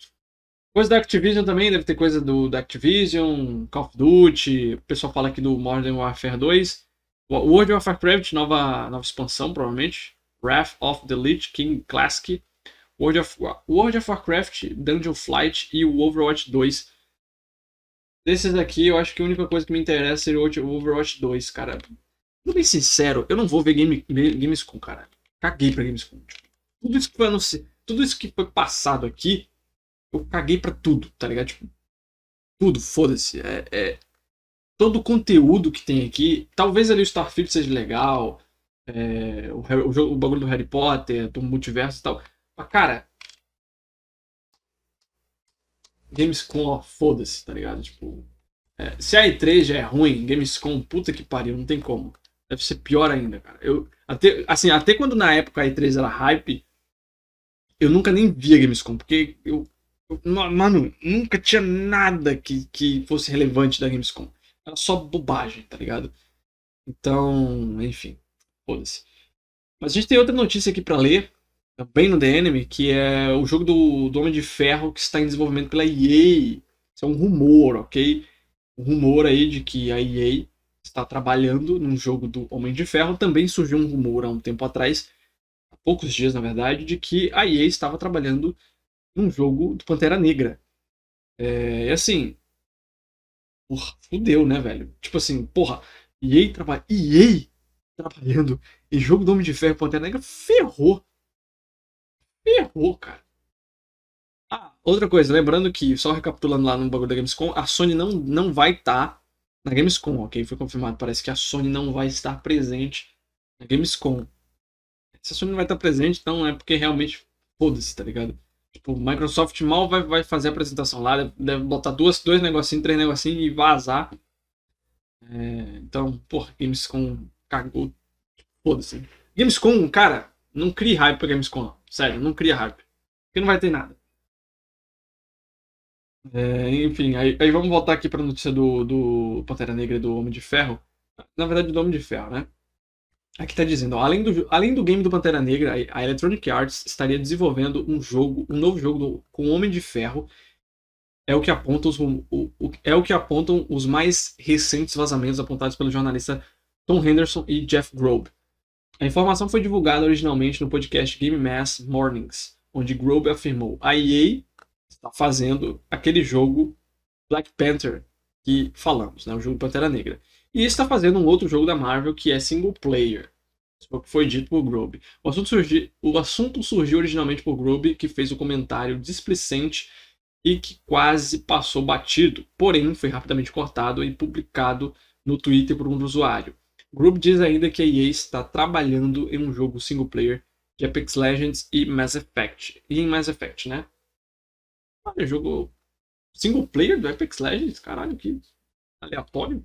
Coisa da Activision também, deve ter coisa do da Activision, Call of Duty. O pessoal fala aqui do Modern Warfare 2. World of Warcraft, nova, nova expansão, provavelmente. Wrath of the Lich King Classic. World of, World of Warcraft, Dungeon Flight e o Overwatch 2. Desses aqui, eu acho que a única coisa que me interessa seria o Overwatch 2, cara. Sendo bem sincero, eu não vou ver game, Gamescom, cara. Caguei pra Gamescom. Tudo isso que foi anunciado, tudo isso que foi passado aqui, eu caguei pra tudo, tá ligado? Tipo, tudo, foda-se. É, é, todo o conteúdo que tem aqui, talvez ali o Starfield seja legal, é, o, o, jogo, o bagulho do Harry Potter, do multiverso e tal. Mas, cara, Gamescom, foda-se, tá ligado? Tipo, é, se a E3 já é ruim, Gamescom, puta que pariu, não tem como. Deve ser pior ainda, cara. Eu, até, assim, até quando na época a E3 era hype, eu nunca nem via Gamescom, porque eu Mano, nunca tinha nada que, que fosse relevante da Gamescom. Era só bobagem, tá ligado? Então, enfim, foda-se. Mas a gente tem outra notícia aqui para ler, bem no The Enemy, que é o jogo do, do Homem de Ferro que está em desenvolvimento pela EA. Isso é um rumor, ok? Um rumor aí de que a EA está trabalhando num jogo do Homem de Ferro. Também surgiu um rumor há um tempo atrás, há poucos dias na verdade, de que a EA estava trabalhando num jogo do Pantera Negra. É, assim. Porra, fudeu, né, velho? Tipo assim, porra, EA, traba EA trabalhando em jogo do Homem de Ferro Pantera Negra, ferrou. Ferrou, cara. Ah, outra coisa, lembrando que, só recapitulando lá no bagulho da Gamescom, a Sony não, não vai estar tá na Gamescom, ok? Foi confirmado. Parece que a Sony não vai estar presente na Gamescom. Se a Sony não vai estar presente, então é porque realmente foda-se, tá ligado? Tipo, Microsoft mal vai, vai fazer a apresentação lá, deve, deve botar duas, dois negocinhos, três negocinhos e vazar. É, então, porra, Gamescom cagou. Foda-se. Gamescom, cara, não crie hype pra Gamescom, não. Sério, não cria hype. Porque não vai ter nada. É, enfim, aí, aí, vamos voltar aqui pra notícia do, do Pantera Negra e do Homem de Ferro. Na verdade, do Homem de Ferro, né? Aqui está dizendo, ó, além, do, além do game do Pantera Negra, a Electronic Arts estaria desenvolvendo um jogo, um novo jogo do, com Homem de Ferro. É o que aponta os, o, o, é o que apontam os mais recentes vazamentos apontados pelo jornalista Tom Henderson e Jeff Grobe. A informação foi divulgada originalmente no podcast Game Mass Mornings, onde Grobe afirmou: a EA está fazendo aquele jogo Black Panther que falamos, né, o jogo Pantera Negra. E está fazendo um outro jogo da Marvel que é single player. Foi dito por Grobe. O assunto, o assunto surgiu originalmente por Grobe, que fez o um comentário displicente e que quase passou batido, porém foi rapidamente cortado e publicado no Twitter por um usuário. Grobe diz ainda que a EA está trabalhando em um jogo single player de Apex Legends e Mass Effect. E em Mass Effect, né? Olha, jogo single player do Apex Legends? Caralho, que aleatório.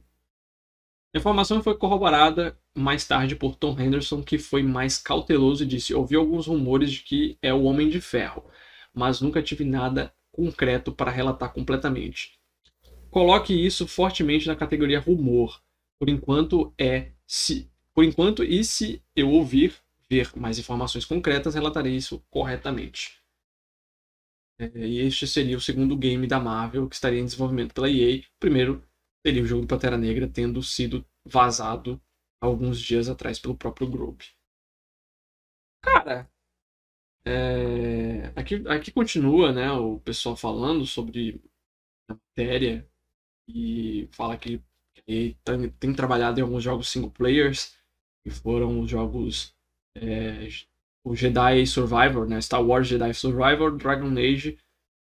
A informação foi corroborada mais tarde por Tom Henderson, que foi mais cauteloso e disse: Ouvi alguns rumores de que é o Homem de Ferro, mas nunca tive nada concreto para relatar completamente. Coloque isso fortemente na categoria rumor. Por enquanto é se. Por enquanto, e se eu ouvir, ver mais informações concretas, relatarei isso corretamente. É, e este seria o segundo game da Marvel que estaria em desenvolvimento pela EA. O primeiro seria o jogo do Pantera Negra tendo sido vazado alguns dias atrás pelo próprio Group. Cara, é... aqui, aqui continua né, o pessoal falando sobre a matéria e fala que ele tem, tem trabalhado em alguns jogos single players, que foram os jogos é, o Jedi Survivor, né? Star Wars Jedi Survivor, Dragon Age,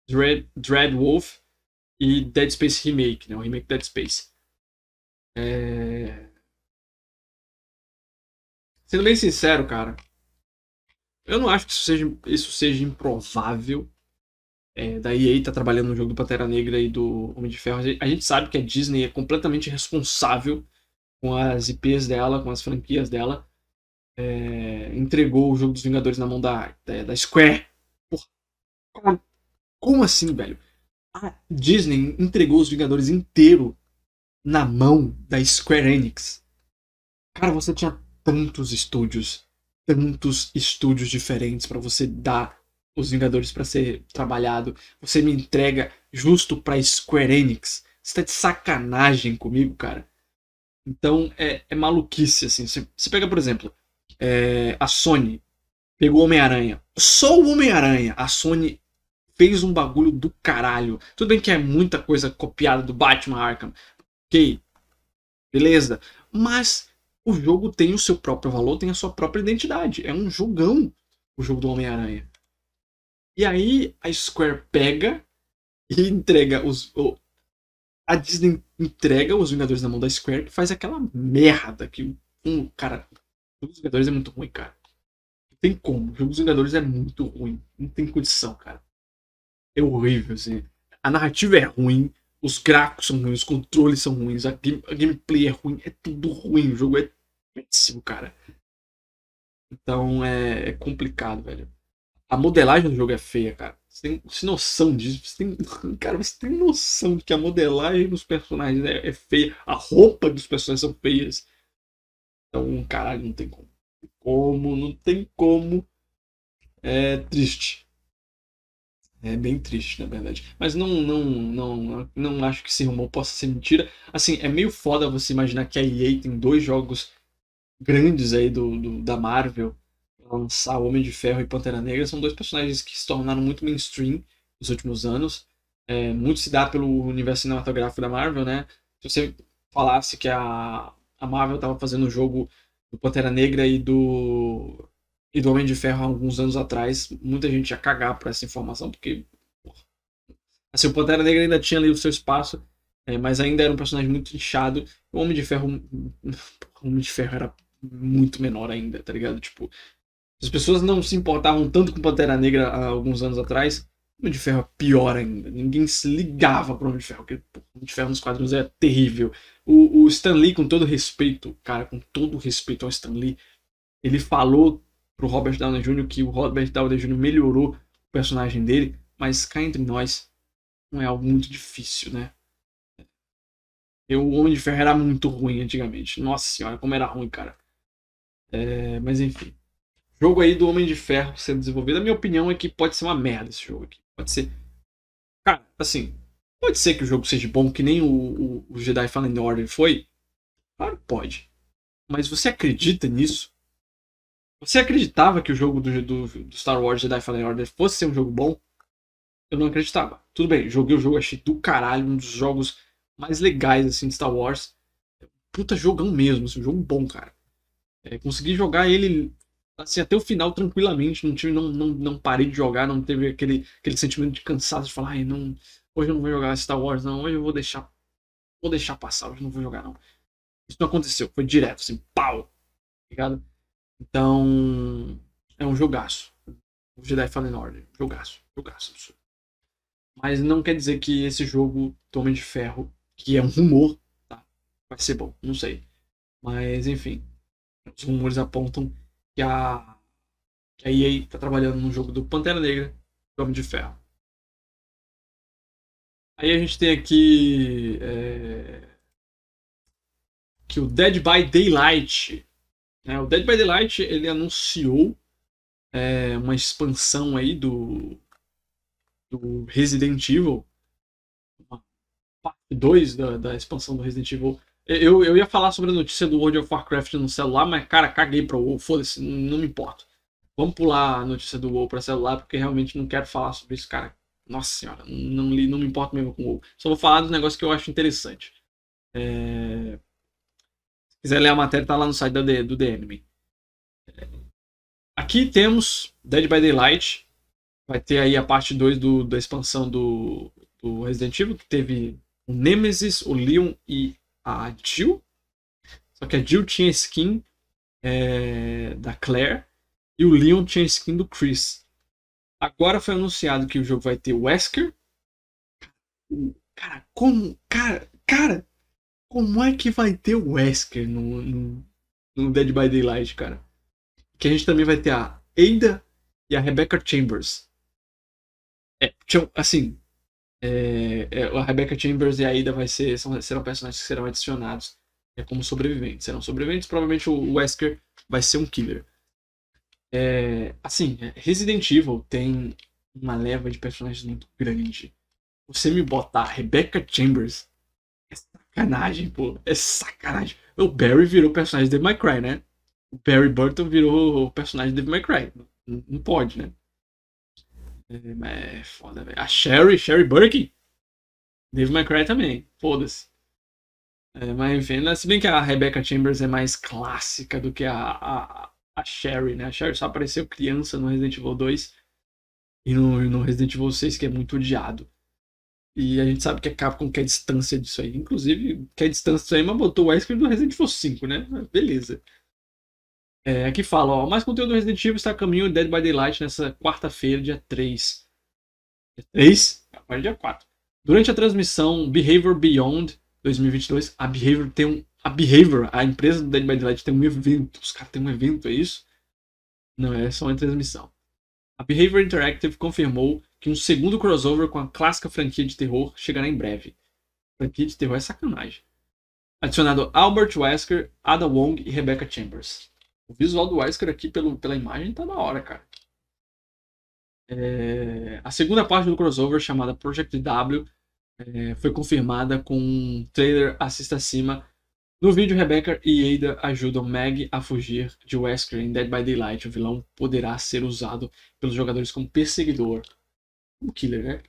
Dread, Dread Wolf e Dead Space Remake, né? O remake Dead Space. É... Sendo bem sincero, cara, eu não acho que isso seja, isso seja improvável. É, da EA tá trabalhando no jogo do Pantera Negra e do Homem de Ferro. A gente sabe que a Disney é completamente responsável com as IPs dela, com as franquias dela é, entregou o jogo dos Vingadores na mão da, da, da Square. Porra, como assim, velho? A Disney entregou os Vingadores inteiro na mão da Square Enix. Cara, você tinha tantos estúdios, tantos estúdios diferentes para você dar os Vingadores para ser trabalhado. Você me entrega justo pra Square Enix. Você tá de sacanagem comigo, cara. Então é, é maluquice, assim. Você, pega, por exemplo, é, a Sony pegou o Homem-Aranha. Só o Homem-Aranha, a Sony fez um bagulho do caralho. Tudo bem que é muita coisa copiada do Batman Arkham. Ok, beleza. Mas o jogo tem o seu próprio valor, tem a sua própria identidade. É um jogão o jogo do Homem-Aranha. E aí a Square pega e entrega os. a Disney entrega os Vingadores na mão da Square que faz aquela merda que um cara o jogo dos Vingadores é muito ruim, cara. Não tem como. O jogo dos Vingadores é muito ruim. Não tem condição, cara. É horrível, assim. A narrativa é ruim, os gráficos são ruins, os controles são ruins, a, game, a gameplay é ruim, é tudo ruim. O jogo é péssimo, cara. Então é, é complicado, velho. A modelagem do jogo é feia, cara. Você tem, você tem noção disso? Você tem, cara, você tem noção de que a modelagem dos personagens é, é feia, a roupa dos personagens são feias. Então, caralho, não tem como. Como, não tem como. É triste. É bem triste, na verdade. Mas não, não, não, não acho que esse rumor possa ser mentira. Assim, é meio foda você imaginar que a EA tem dois jogos grandes aí do, do da Marvel lançar Homem de Ferro e Pantera Negra. São dois personagens que se tornaram muito mainstream nos últimos anos. É, muito se dá pelo universo cinematográfico da Marvel, né? Se você falasse que a a Marvel estava fazendo o jogo do Pantera Negra e do e do Homem de Ferro há alguns anos atrás, muita gente ia cagar por essa informação, porque porra, assim, o Pantera Negra ainda tinha ali o seu espaço, é, mas ainda era um personagem muito inchado. O Homem de Ferro, o Homem de Ferro era muito menor ainda, tá ligado? Tipo, as pessoas não se importavam tanto com Pantera Negra há alguns anos atrás. O Homem de Ferro é pior ainda. Ninguém se ligava pro Homem de Ferro, porque o Homem de Ferro nos quadrinhos é terrível. O, o Stan Lee, com todo respeito, cara, com todo respeito ao Stan Lee, ele falou pro Robert Downey Jr. que o Robert Downey Jr. melhorou o personagem dele, mas cá entre nós não é algo muito difícil, né? Eu, o Homem de Ferro era muito ruim antigamente. Nossa senhora, como era ruim, cara. É, mas enfim. Jogo aí do Homem de Ferro sendo desenvolvido. A minha opinião é que pode ser uma merda esse jogo aqui. Pode ser. Cara, assim, Pode ser que o jogo seja bom, que nem o, o, o Jedi Fallen Order foi? Claro que pode. Mas você acredita nisso? Você acreditava que o jogo do, do, do, Star Wars Jedi Fallen Order fosse ser um jogo bom? Eu não acreditava. Tudo bem, joguei o jogo, achei do caralho, um dos jogos mais legais assim de Star Wars. Puta jogão mesmo, assim, um jogo bom, cara. É, consegui jogar ele assim, até o final tranquilamente, não, tive, não, não, não parei de jogar, não teve aquele, aquele sentimento de cansaço de falar, ai, não, Hoje eu não vou jogar Star Wars, não. Hoje eu vou deixar. Vou deixar passar, hoje eu não vou jogar, não. Isso não aconteceu, foi direto, assim, pau! Tá ligado? Então. É um jogaço. O Jedi Fallen Order. Jogaço, jogaço. Mas não quer dizer que esse jogo Tome de Ferro, que é um rumor, tá? vai ser bom, não sei. Mas enfim, os rumores apontam que a, que a EA está trabalhando no jogo do Pantera Negra, Tome de Ferro. Aí a gente tem aqui é, que o Dead by Daylight, né? o Dead by Daylight ele anunciou é, uma expansão aí do do Resident Evil, parte 2 da, da expansão do Resident Evil. Eu, eu ia falar sobre a notícia do World of Warcraft no celular, mas, cara, caguei pra WoW, foda-se, não, me importa. Vamos pular a notícia do WoW pra celular, porque realmente não quero falar sobre isso, cara. Nossa senhora, não, não me importo mesmo com o WoW. Só vou falar dos negócios que eu acho interessante. É... Se quiser ler a matéria, tá lá no site do, The Enemy. Aqui temos Dead by Daylight, vai ter aí a parte 2 do, da expansão do, do Resident Evil, que teve o Nemesis, o Leon e a Jill. Só que a Jill tinha skin é, da Claire e o Leon tinha skin do Chris. Agora foi anunciado que o jogo vai ter Wesker. Cara, como. Cara, cara, como é que vai ter o Wesker no, no, no Dead by Daylight, cara? Que a gente também vai ter a Ada e a Rebecca Chambers. É, assim, é, é, a Rebecca Chambers e a Ida vai ser, são, serão personagens que serão adicionados é, como sobreviventes. Serão sobreviventes, provavelmente o Wesker vai ser um killer. É, assim, Resident Evil tem uma leva de personagens muito grande. Você me botar Rebecca Chambers é sacanagem, pô. É sacanagem. O Barry virou personagem de Devil May né? O Barry Burton virou o personagem de Devil May. Não, não pode, né? É, é foda, velho. A Sherry, Sherry Burke. Dave McCray também. Foda-se. É, mas enfim, né? se bem que a Rebecca Chambers é mais clássica do que a, a, a Sherry, né? A Sherry só apareceu criança no Resident Evil 2 e no, no Resident Evil 6, que é muito odiado. E a gente sabe que a Capcom quer distância disso aí. Inclusive, quer distância disso aí, mas botou o Wesker no Resident Evil 5, né? Beleza. É, aqui fala, ó, mais conteúdo do Resident Evil está a caminho Dead by Daylight nessa quarta-feira, dia 3. Dia 3? Agora é dia 4. Durante a transmissão Behavior Beyond 2022, a Behavior tem um. A Behavior, a empresa do Dead by Daylight, tem um evento. Os caras têm um evento, é isso? Não, é só uma transmissão. A Behavior Interactive confirmou que um segundo crossover com a clássica franquia de terror chegará em breve. Franquia de terror é sacanagem. Adicionado Albert Wesker, Ada Wong e Rebecca Chambers. O visual do Wesker aqui pelo, pela imagem tá da hora, cara. É, a segunda parte do crossover, chamada Project W, é, foi confirmada com um trailer assista acima. No vídeo, Rebecca e Ada ajudam Meg a fugir de Wesker em Dead by Daylight. O vilão poderá ser usado pelos jogadores como perseguidor. Um killer, né?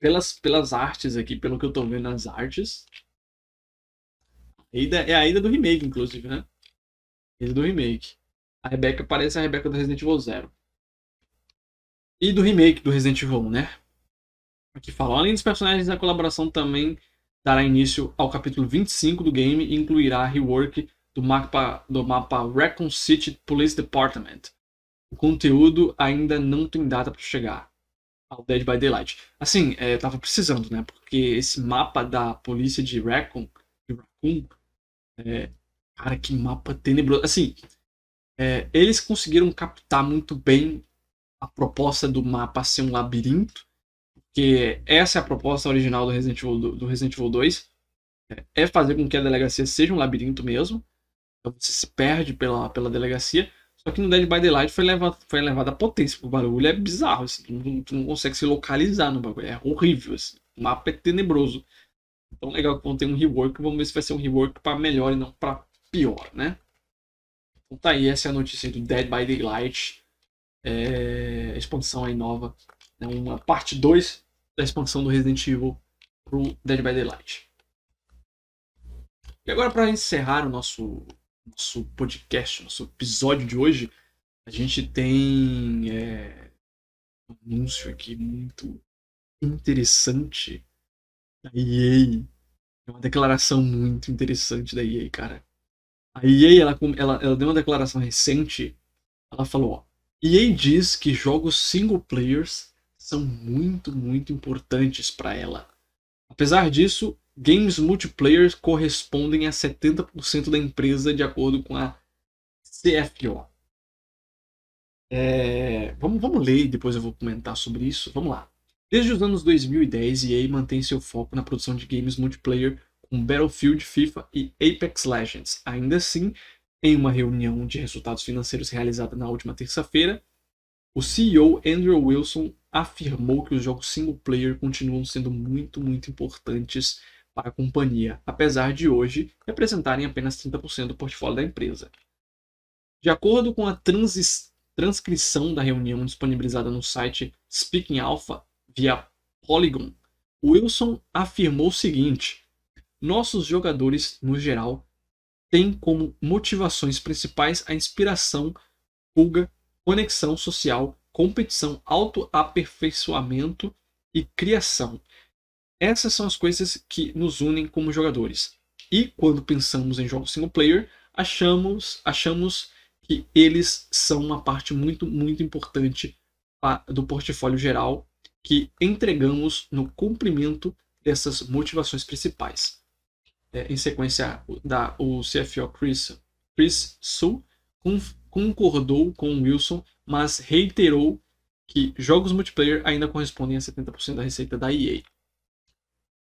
Pelas, pelas artes aqui, pelo que eu tô vendo nas artes. É a Ada do remake, inclusive, né? Ele do remake. A Rebecca parece a Rebecca do Resident Evil 0. E do remake do Resident Evil 1, né? Aqui fala, além dos personagens, a colaboração também dará início ao capítulo 25 do game e incluirá a rework do mapa, do mapa Raccoon City Police Department. O conteúdo ainda não tem data para chegar ao Dead by Daylight. Assim, é, tava precisando, né? Porque esse mapa da polícia de Raccoon, de Raccoon é, Cara, que mapa tenebroso. Assim, é, eles conseguiram captar muito bem a proposta do mapa ser um labirinto, porque essa é a proposta original do Resident Evil, do, do Resident Evil 2, é, é fazer com que a delegacia seja um labirinto mesmo, então você se perde pela, pela delegacia, só que no Dead by Daylight foi levado, foi levado a potência, o barulho é bizarro, assim, tu, não, tu não consegue se localizar no bagulho, é horrível, assim, o mapa é tenebroso. Então legal que vão ter um rework, vamos ver se vai ser um rework para melhor e não para pior, né? Então tá aí, essa é a notícia do Dead by Daylight. É, expansão aí nova. Né? Uma parte 2 da expansão do Resident Evil pro Dead by Daylight. E agora para encerrar o nosso, nosso podcast, nosso episódio de hoje, a gente tem é, um anúncio aqui muito interessante da EA. É uma declaração muito interessante da EA, cara. A EA, ela, ela, ela deu uma declaração recente. Ela falou, ó, EA diz que jogos single players são muito, muito importantes para ela. Apesar disso, games multiplayer correspondem a 70% da empresa, de acordo com a CFO. É, vamos, vamos ler e depois eu vou comentar sobre isso. Vamos lá. Desde os anos 2010, EA mantém seu foco na produção de games multiplayer com Battlefield, FIFA e Apex Legends. Ainda assim, em uma reunião de resultados financeiros realizada na última terça-feira, o CEO Andrew Wilson afirmou que os jogos single player continuam sendo muito, muito importantes para a companhia, apesar de hoje representarem apenas 30% do portfólio da empresa. De acordo com a transcrição da reunião disponibilizada no site Speaking Alpha via Polygon, Wilson afirmou o seguinte: Nossos jogadores, no geral, têm como motivações principais a inspiração, fuga, conexão social, competição, autoaperfeiçoamento e criação. Essas são as coisas que nos unem como jogadores. E quando pensamos em jogos single player, achamos, achamos que eles são uma parte muito, muito importante do portfólio geral que entregamos no cumprimento dessas motivações principais. É, em sequência, da, o CFO Chris, Chris Su concordou com Wilson, mas reiterou que jogos multiplayer ainda correspondem a 70% da receita da EA.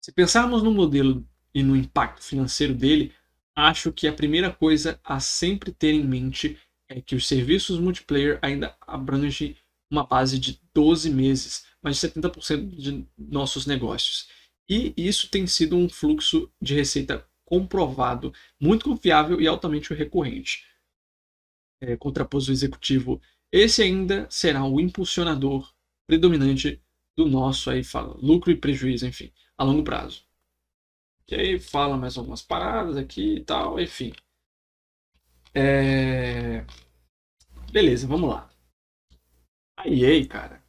Se pensarmos no modelo e no impacto financeiro dele, acho que a primeira coisa a sempre ter em mente é que os serviços multiplayer ainda abrangem uma base de 12 meses, mais de 70% de nossos negócios. E isso tem sido um fluxo de receita comprovado, muito confiável e altamente recorrente. É, contraposto executivo, esse ainda será o impulsionador predominante do nosso aí fala lucro e prejuízo, enfim a longo prazo. Que aí fala mais algumas paradas aqui e tal, enfim. É... Beleza, vamos lá. A EA, cara.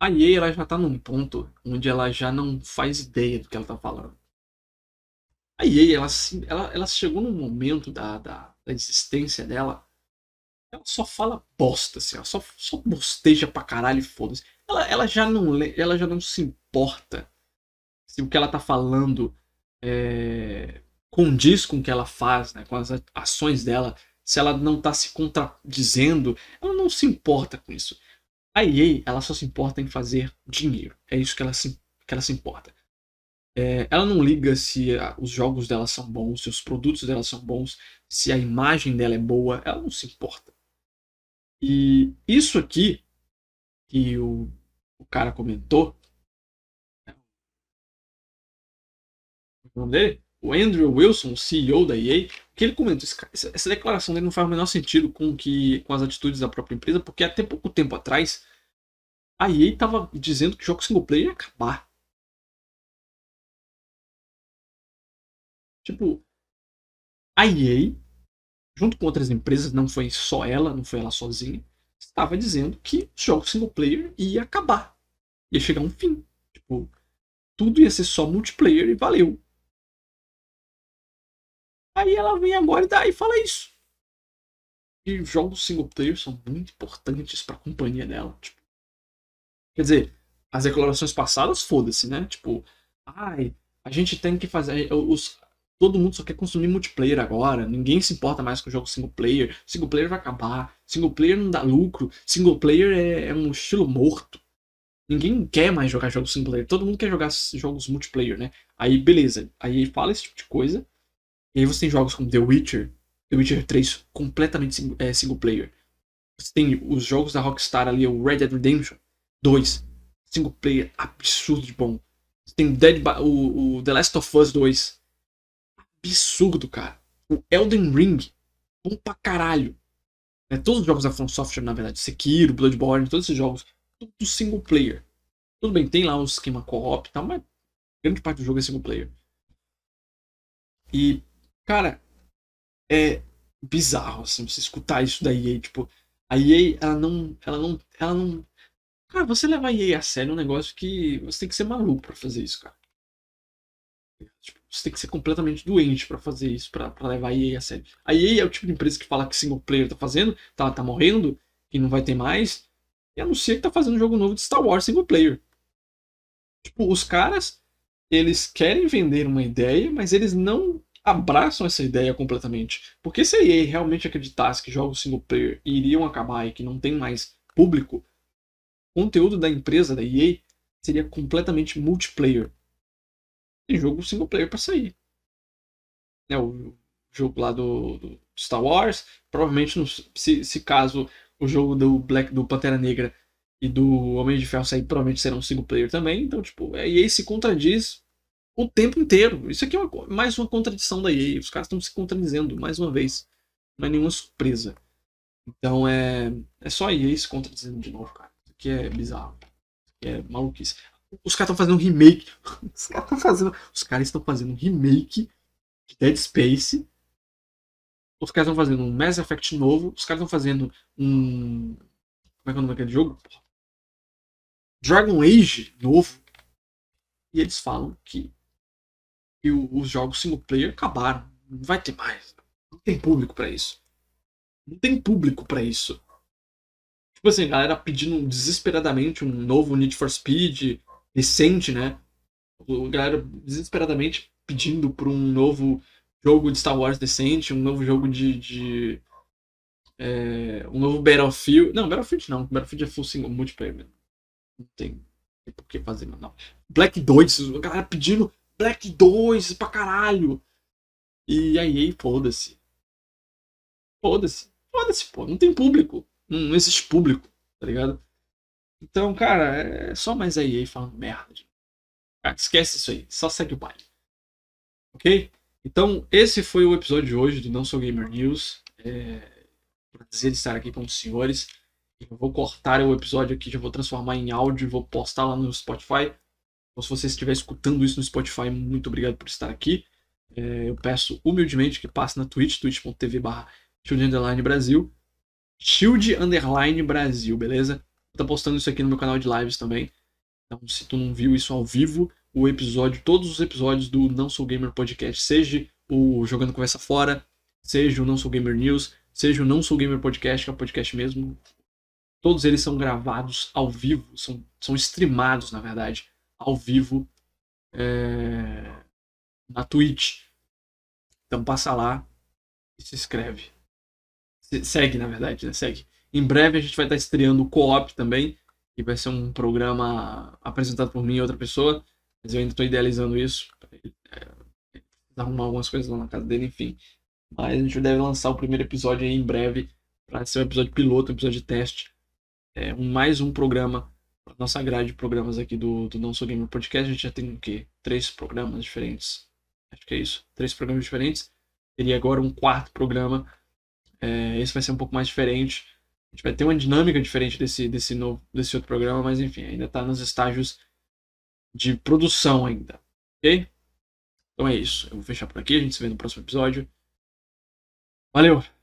A EA ela já tá num ponto onde ela já não faz ideia do que ela tá falando. A EA, ela, ela, ela chegou num momento da, da, da existência dela ela só fala bosta, assim, ela só, só bosteja pra caralho e foda-se. Ela, ela, ela já não se importa se o que ela está falando é, condiz com o que ela faz, né, com as ações dela, se ela não está se contradizendo, ela não se importa com isso. A EA, ela só se importa em fazer dinheiro. É isso que ela se, que ela se importa. É, ela não liga se os jogos dela são bons, se os produtos dela são bons, se a imagem dela é boa, ela não se importa. E isso aqui que o, o cara comentou o nome dele? O Andrew Wilson, CEO da EA, que ele comentou, essa declaração dele não faz o menor sentido com, que, com as atitudes da própria empresa, porque até pouco tempo atrás a EA estava dizendo que jogos single player ia acabar. Tipo, a EA, junto com outras empresas, não foi só ela, não foi ela sozinha, estava dizendo que jogos single player ia acabar. Ia chegar um fim. Tipo, tudo ia ser só multiplayer e valeu. Aí ela vem agora e, dá, e fala isso. E jogos single player são muito importantes para a companhia dela. Tipo, quer dizer, as declarações passadas, foda-se, né? Tipo, ai, a gente tem que fazer. Os, todo mundo só quer consumir multiplayer agora. Ninguém se importa mais com o jogo single player. Single player vai acabar. Single player não dá lucro. Single player é, é um estilo morto. Ninguém quer mais jogar jogos single player. Todo mundo quer jogar jogos multiplayer, né? Aí, beleza. Aí fala esse tipo de coisa. E aí você tem jogos como The Witcher, The Witcher 3 completamente é, single player. Você tem os jogos da Rockstar ali, o Red Dead Redemption 2, single player absurdo de bom. Você tem Dead o, o The Last of Us 2, absurdo, cara. O Elden Ring, bom pra caralho. É, todos os jogos da From Software, na verdade, Sekiro, Bloodborne, todos esses jogos, tudo single player. Tudo bem, tem lá o esquema co-op e tal, mas grande parte do jogo é single player. E Cara, é bizarro, assim, você escutar isso da EA, tipo, a EA, ela não, ela não, ela não... Cara, você levar a EA a sério é um negócio que você tem que ser maluco pra fazer isso, cara. Tipo, você tem que ser completamente doente para fazer isso, para levar a EA a sério. A EA é o tipo de empresa que fala que single player tá fazendo, tá, tá morrendo, que não vai ter mais. e anuncia que tá fazendo um jogo novo de Star Wars single player. Tipo, os caras, eles querem vender uma ideia, mas eles não abraçam essa ideia completamente. Porque se a EA realmente acreditasse que jogos single player iriam acabar e que não tem mais público, o conteúdo da empresa, da EA, seria completamente multiplayer. Tem jogo single player para sair. É o jogo lá do, do Star Wars, provavelmente, se, se caso o jogo do Black do Pantera Negra e do Homem de Ferro sair, provavelmente serão single player também. Então, tipo, a EA se contradiz o tempo inteiro. Isso aqui é uma, mais uma contradição da EA. Os caras estão se contradizendo mais uma vez. Não é nenhuma surpresa. Então é, é só a EA se contradizendo de novo, cara. Isso aqui é bizarro. Isso aqui é maluquice. Os caras estão fazendo um remake. Os caras estão fazendo. Os caras estão fazendo um remake de Dead Space. Os caras estão fazendo um Mass Effect novo. Os caras estão fazendo um. Como é que é o nome daquele jogo? Dragon Age novo. E eles falam que e os jogos single player acabaram. Não vai ter mais. Não tem público para isso. Não tem público para isso. Tipo assim, a galera pedindo desesperadamente um novo Need for Speed recente, né? A galera desesperadamente pedindo por um novo jogo de Star Wars decente, um novo jogo de. de é, um novo Battlefield. Não, Battlefield não. Battlefield é full single multiplayer mesmo. Não tem, tem por que fazer, não. Black 2, a galera pedindo Black 2 pra caralho. E aí, foda-se. Foda-se. Foda-se, pô. Não tem público. Não, não, existe público, tá ligado? Então, cara, é só mais a EA falando merda. Cara, esquece isso aí. Só segue o baile. Ok? Então, esse foi o episódio de hoje do Não Sou Gamer News. É... Prazer estar aqui com os senhores. Eu vou cortar o episódio aqui, já vou transformar em áudio e vou postar lá no Spotify então, se você estiver escutando isso no Spotify, muito obrigado por estar aqui. É, eu peço humildemente que passe na Twitch, twitch.tv barra Brasil. Shield Underline Brasil, beleza? Tô postando isso aqui no meu canal de lives também. Então, se tu não viu isso ao vivo, o episódio, todos os episódios do Não Sou Gamer Podcast, seja o Jogando Conversa Fora, seja o Não Sou Gamer News, seja o Não Sou Gamer Podcast, que é o podcast mesmo, todos eles são gravados ao vivo, são, são streamados, na verdade, ao vivo é, na Twitch. Então passa lá e se inscreve. Se, segue, na verdade, né? Segue. Em breve a gente vai estar estreando o Co-op também, que vai ser um programa apresentado por mim e outra pessoa. Mas eu ainda estou idealizando isso. É, arrumar algumas coisas lá na casa dele, enfim. Mas a gente deve lançar o primeiro episódio aí em breve. Para ser um episódio piloto, um episódio de teste. É, um, mais um programa nossa grade de programas aqui do, do Não Sou Gamer Podcast, a gente já tem o quê? Três programas diferentes. Acho que é isso. Três programas diferentes. Teria agora um quarto programa. É, esse vai ser um pouco mais diferente. A gente vai ter uma dinâmica diferente desse, desse, novo, desse outro programa, mas enfim, ainda está nos estágios de produção ainda. Ok? Então é isso. Eu vou fechar por aqui. A gente se vê no próximo episódio. Valeu!